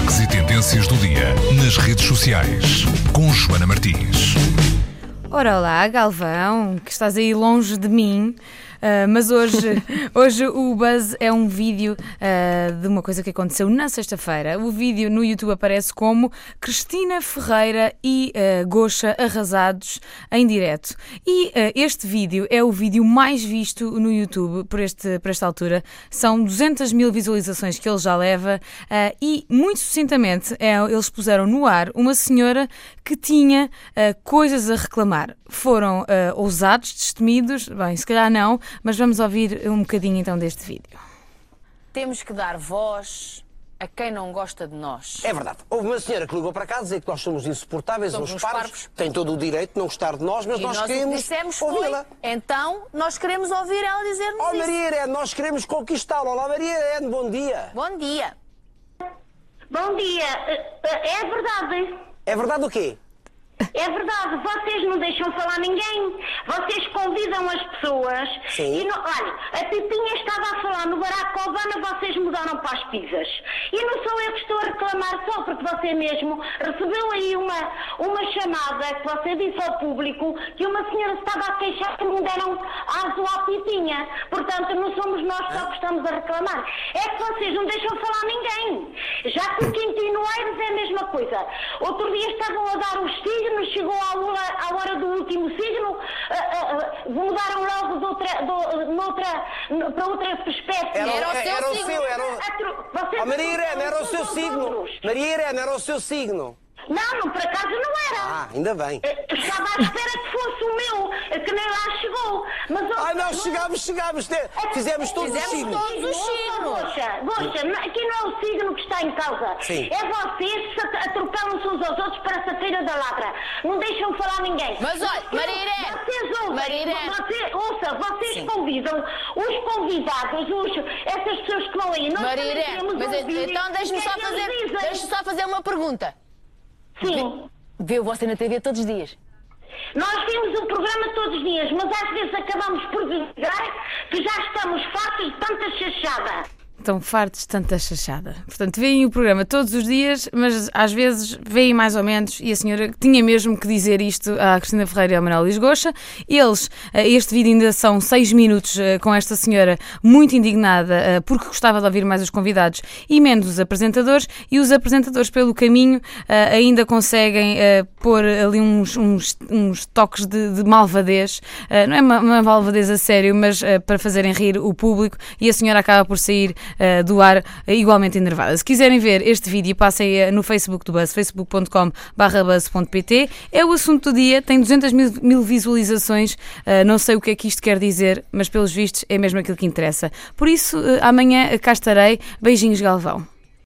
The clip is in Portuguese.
destaques e tendências do dia nas redes sociais com Joana Martins. Ora olá, Galvão, que estás aí longe de mim. Uh, mas hoje, hoje o Buzz é um vídeo uh, de uma coisa que aconteceu na sexta-feira. O vídeo no YouTube aparece como Cristina Ferreira e uh, Gocha arrasados em direto. E este vídeo é o vídeo mais visto no YouTube por, este, por esta altura. São 200 mil visualizações que ele já leva e, muito sucintamente, é, eles puseram no ar uma senhora que tinha coisas a reclamar. Foram ousados, destemidos, bem, se calhar não, mas vamos ouvir um bocadinho então deste vídeo. Temos que dar voz a quem não gosta de nós. É verdade. Houve uma senhora que ligou para casa dizer que nós somos insuportáveis, somos uns parvos, parvos, tem todo o direito de não gostar de nós, mas e nós, nós queremos ouvi-la. Então, nós queremos ouvir ela dizer-nos Oh, Maria Irene, nós queremos conquistá-la. Olá, Maria Irene, bom dia. Bom dia. Bom dia. É verdade. É verdade o quê? É verdade, vocês não deixam falar ninguém. Vocês convidam as pessoas. Sim. E não, olha, a Pipinha estava a falar no Barack Obama, vocês mudaram para as pizzas. E não sou eu que estou a reclamar só, porque você mesmo recebeu aí uma, uma chamada que você disse ao público que uma senhora estava a queixar que não deram aso à Pipinha. Portanto, não somos nós só que estamos a reclamar. É que vocês não deixam falar ninguém. Já que o Quintino Aires é a mesma coisa. Outro dia estavam a dar os filhos signo, chegou à hora, à hora do último signo, uh, uh, mudaram logo de outra, de, noutra, para outra espécie. Era, era o seu era signo. O seu, era o... Oh, Maria Irene, era o seu signo. Maria Irene, era o seu signo. Não, não, por acaso não era. Ah, ainda bem. Eh, estava à espera que fosse o meu, eh, que nem lá chegou. Mas, Ai, nós chegámos, chegámos. É fizemos todos Fizemos os signos. todos os signos. Goxa, Goxa, aqui não é o signo que está em causa. Sim. É vocês que atropelam-se uns aos outros para essa feira da ladra. Não deixam falar ninguém. Mas olha, Maria Irene. Vocês ouvem, Maria Irene. Você, ouça, vocês Sim. convidam os convidados, os, essas pessoas que vão aí. Nós queremos mas ouvir então deixe-me só, é eles fazer, deixe só fazer uma pergunta. Sim. Vê você na TV todos os dias. Nós temos um programa todos os dias, mas às vezes acabamos por dizer que já estamos fartos de tanta chachada. Estão fartos de tanta chachada. Portanto, veem o programa todos os dias, mas às vezes veem mais ou menos. E a senhora tinha mesmo que dizer isto à Cristina Ferreira e ao Manuel Lisgocha. Eles, eh, este vídeo ainda são seis minutos eh, com esta senhora muito indignada eh, porque gostava de ouvir mais os convidados e menos os apresentadores. E os apresentadores, pelo caminho, ainda conseguem pôr ali uns, uns, uns toques de, de malvadez. Não é uma, uma malvadez a sério, mas para fazerem rir o público. E a senhora acaba por sair uh, do ar igualmente enervada. Se quiserem ver este vídeo, passem uh, no Facebook do Buzz, facebook.com buzz.pt. É o assunto do dia, tem 200 mil, mil visualizações, não sei o que é que isto quer dizer, mas pelos vistos é mesmo aquilo que interessa. Por isso, amanhã cá estarei. Beijinhos, Galvão.